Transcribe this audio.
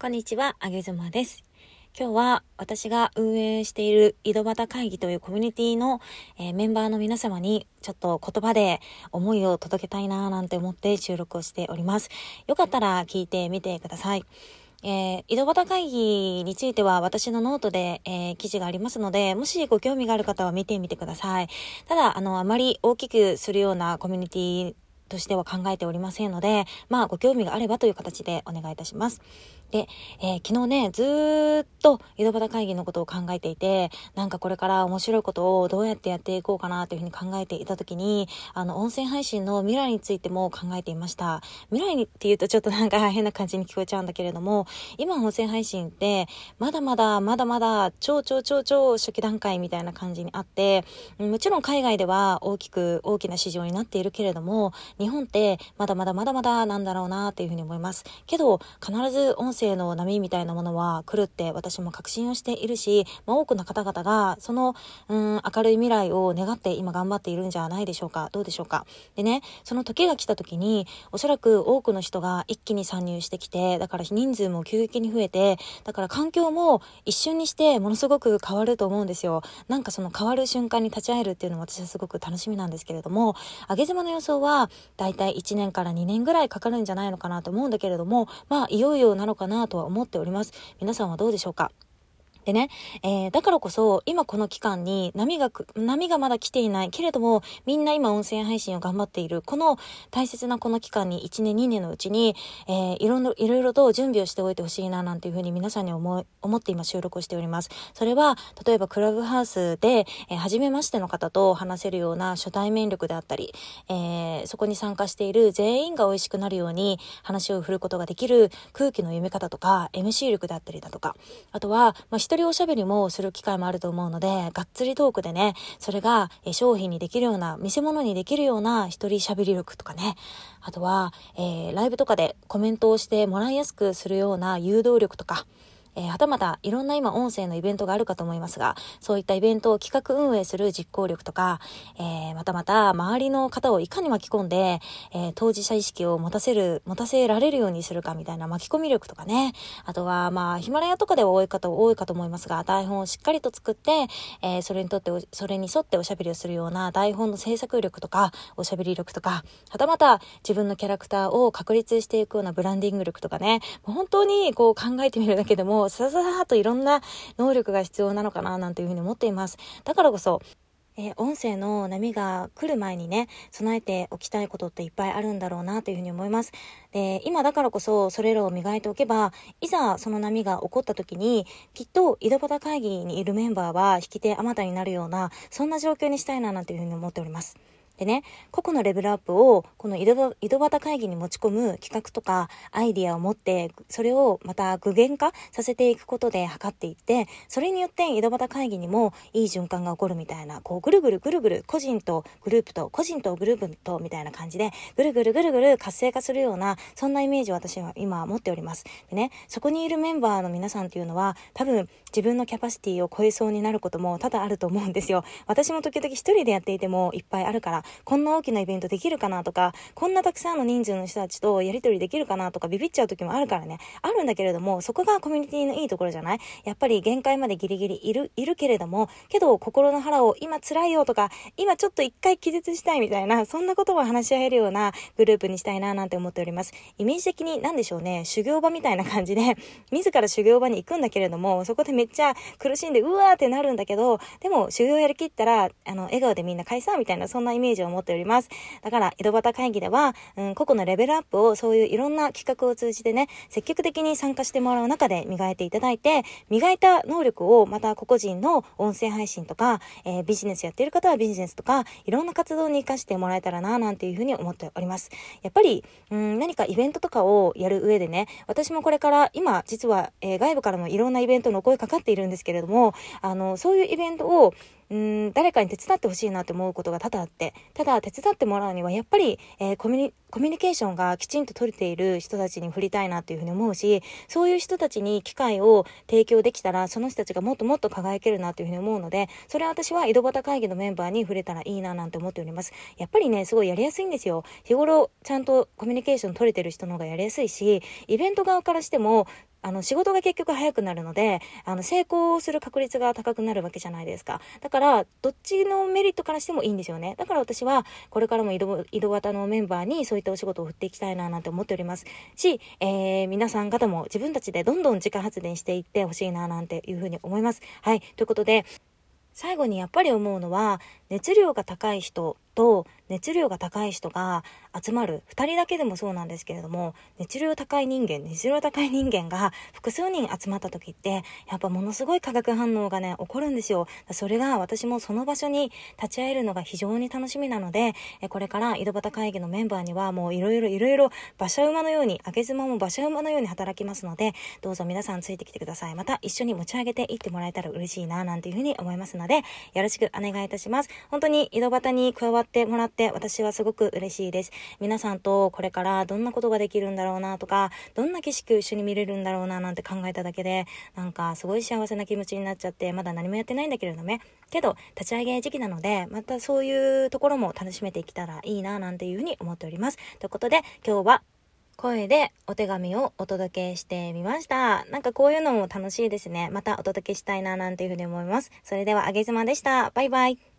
こんにちは、あげずまです。今日は私が運営している井戸端会議というコミュニティの、えー、メンバーの皆様にちょっと言葉で思いを届けたいなーなんて思って収録をしております。よかったら聞いてみてください。えー、井戸端会議については私のノートで、えー、記事がありますので、もしご興味がある方は見てみてください。ただ、あの、あまり大きくするようなコミュニティとしては考えておりませんので、まあ、ご興味があればという形でお願いいたします。で、えー、昨日ね、ずっと井戸端会議のことを考えていて、なんかこれから面白いことをどうやってやっていこうかなというふうに考えていたときに、あの、音声配信の未来についても考えていました。未来にって言うとちょっとなんか変な感じに聞こえちゃうんだけれども、今音声配信って、まだまだ、まだまだ、超超超超初期段階みたいな感じにあって、もちろん海外では大きく大きな市場になっているけれども、日本ってまだまだまだまだなんだろうなっていうふうに思います。けど、必ず音声生の波みたいなものは来るって私も確信をしているし、まあ、多くの方々がその、うん、明るい未来を願って今頑張っているんじゃないでしょうか。どうでしょうか。でね、その時が来た時に、おそらく多くの人が一気に参入してきて、だから人数も急激に増えて、だから環境も一瞬にしてものすごく変わると思うんですよ。なんかその変わる瞬間に立ち会えるっていうのも私はすごく楽しみなんですけれども、上げ妻の予想はだいたい1年から2年ぐらいかかるんじゃないのかなと思うんだけれども、まあいよいよなのかななとは思っております。皆さんはどうでしょうか？でね、えー、だからこそ、今この期間に波が、波がまだ来ていないけれども、みんな今音声配信を頑張っている、この大切なこの期間に1年2年のうちに、えー、いろいろ、いろいろと準備をしておいてほしいな、なんていうふうに皆さんに思い、思って今収録をしております。それは、例えばクラブハウスで、えー、初めましての方と話せるような初対面力であったり、えー、そこに参加している全員が美味しくなるように話を振ることができる空気の読み方とか、MC 力であったりだとか、あとは、まあ、一人おしゃべりもする機会もあると思うので、がっつりトークでね、それが商品にできるような、見せ物にできるような一人喋り力とかね、あとは、えー、ライブとかでコメントをしてもらいやすくするような誘導力とか、えー、はたまたいろんな今音声のイベントがあるかと思いますが、そういったイベントを企画運営する実行力とか、えー、またまた周りの方をいかに巻き込んで、えー、当事者意識を持たせる、持たせられるようにするかみたいな巻き込み力とかね。あとは、まあ、ヒマラヤとかでは多い方多いかと思いますが、台本をしっかりと作って、えー、それにとって、それに沿っておしゃべりをするような台本の制作力とか、おしゃべり力とか、はたまた自分のキャラクターを確立していくようなブランディング力とかね。本当にこう考えてみるだけでも、さささといろんな能力が必要なのかななんていうふうに思っています。だからこそ、えー、音声の波が来る前にね、備えておきたいことっていっぱいあるんだろうなというふうに思います。で、今だからこそそれらを磨いておけば、いざその波が起こった時に、きっと井戸端会議にいるメンバーは引き手あまたになるような、そんな状況にしたいななんていうふうに思っております。でね、個々のレベルアップをこの井戸端会議に持ち込む企画とかアイディアを持って、それをまた具現化させていくことで測っていって、それによって井戸端会議にもいい循環が起こるみたいな、こうぐるぐるぐるぐる個人とグループと個人とグループとみたいな感じで、ぐるぐるぐるぐる活性化するような、そんなイメージを私は今持っております。でね、そこにいるメンバーの皆さんっていうのは、多分自分のキャパシティを超えそうになることも多々あると思うんですよ。私も時々一人でやっていてもいっぱいあるから、こんな大きなイベントできるかなとか、こんなたくさんの人数の人たちとやりとりできるかなとかビビっちゃう時もあるからね、あるんだけれども、そこがコミュニティのいいところじゃない？やっぱり限界までギリギリいる、いるけれども、けど心の腹を今辛いよとか、今ちょっと一回気絶したいみたいな、そんなことを話し合えるようなグループにしたいななんて思っております。イメージ的に何でしょうね、修行場みたいな感じで、自ら修行場に行くんだけれども、そこでめっちゃ苦しんで、うわーってなるんだけど、でも修行やりきったら、あの、笑顔でみんな解散みたいな、そんなイメージを持っております。だから、井戸端会議では、うん、個々のレベルアップをそういういろんな企画を通じてね、積極的に参加してもらう中で磨いていただいて、磨いた能力をまた個々人の音声配信とか、えー、ビジネスやってる方はビジネスとか、いろんな活動に活かしてもらえたらな、なんていうふうに思っております。やっぱり、うん、何かイベントとかをやる上でね、私もこれから今、実は、えー、外部からのいろんなイベントの声かかっているんですけれども、あの、そういうイベントを、うん、誰かに手伝ってほしいなって思うことが多々あって、ただ手伝ってもらうにはやっぱり、えー、コミュニ、コミュニケーションがきちんと取れている人たちに振りたいなっていうふうに思うし、そういう人たちに機会を提供できたら、その人たちがもっともっと輝けるなっていうふうに思うので、それは私は井戸端会議のメンバーに触れたらいいななんて思っております。やっぱりね、すごいやりやすいんですよ。日頃ちゃんとコミュニケーション取れてる人の方がやりやすいし、イベント側からしても、あの、仕事が結局早くなるので、あの、成功する確率が高くなるわけじゃないですか。だから、どっちのメリットからしてもいいんですよね。だから私は、これからも井戸、井戸端のメンバーにそういったお仕事を振っていきたいななんて思っておりますし、えー、皆さん方も自分たちでどんどん自家発電していってほしいななんていうふうに思います。はい。ということで、最後にやっぱり思うのは、熱量が高い人と熱量が高い人が集まる。2人だけでもそうなんですけれども熱量高い人間熱量高い人間が複数人集まった時ってやっぱものすごい化学反応がね起こるんですよ。それが私もその場所に立ち会えるのが非常に楽しみなのでこれから井戸端会議のメンバーにはもういろいろいろいろ馬車馬のように上げ妻も馬車馬のように働きますのでどうぞ皆さんついてきてください。また一緒に持ち上げていってもらえたら嬉しいななんていうふうに思いますのでよろしくお願いいたします。本当に井戸端に加わってもらって私はすごく嬉しいです。皆さんとこれからどんなことができるんだろうなとか、どんな景色を一緒に見れるんだろうななんて考えただけで、なんかすごい幸せな気持ちになっちゃって、まだ何もやってないんだけれどね。けど、立ち上げ時期なので、またそういうところも楽しめていけたらいいななんていうふうに思っております。ということで、今日は声でお手紙をお届けしてみました。なんかこういうのも楽しいですね。またお届けしたいななんていうふうに思います。それでは、あげずまでした。バイバイ。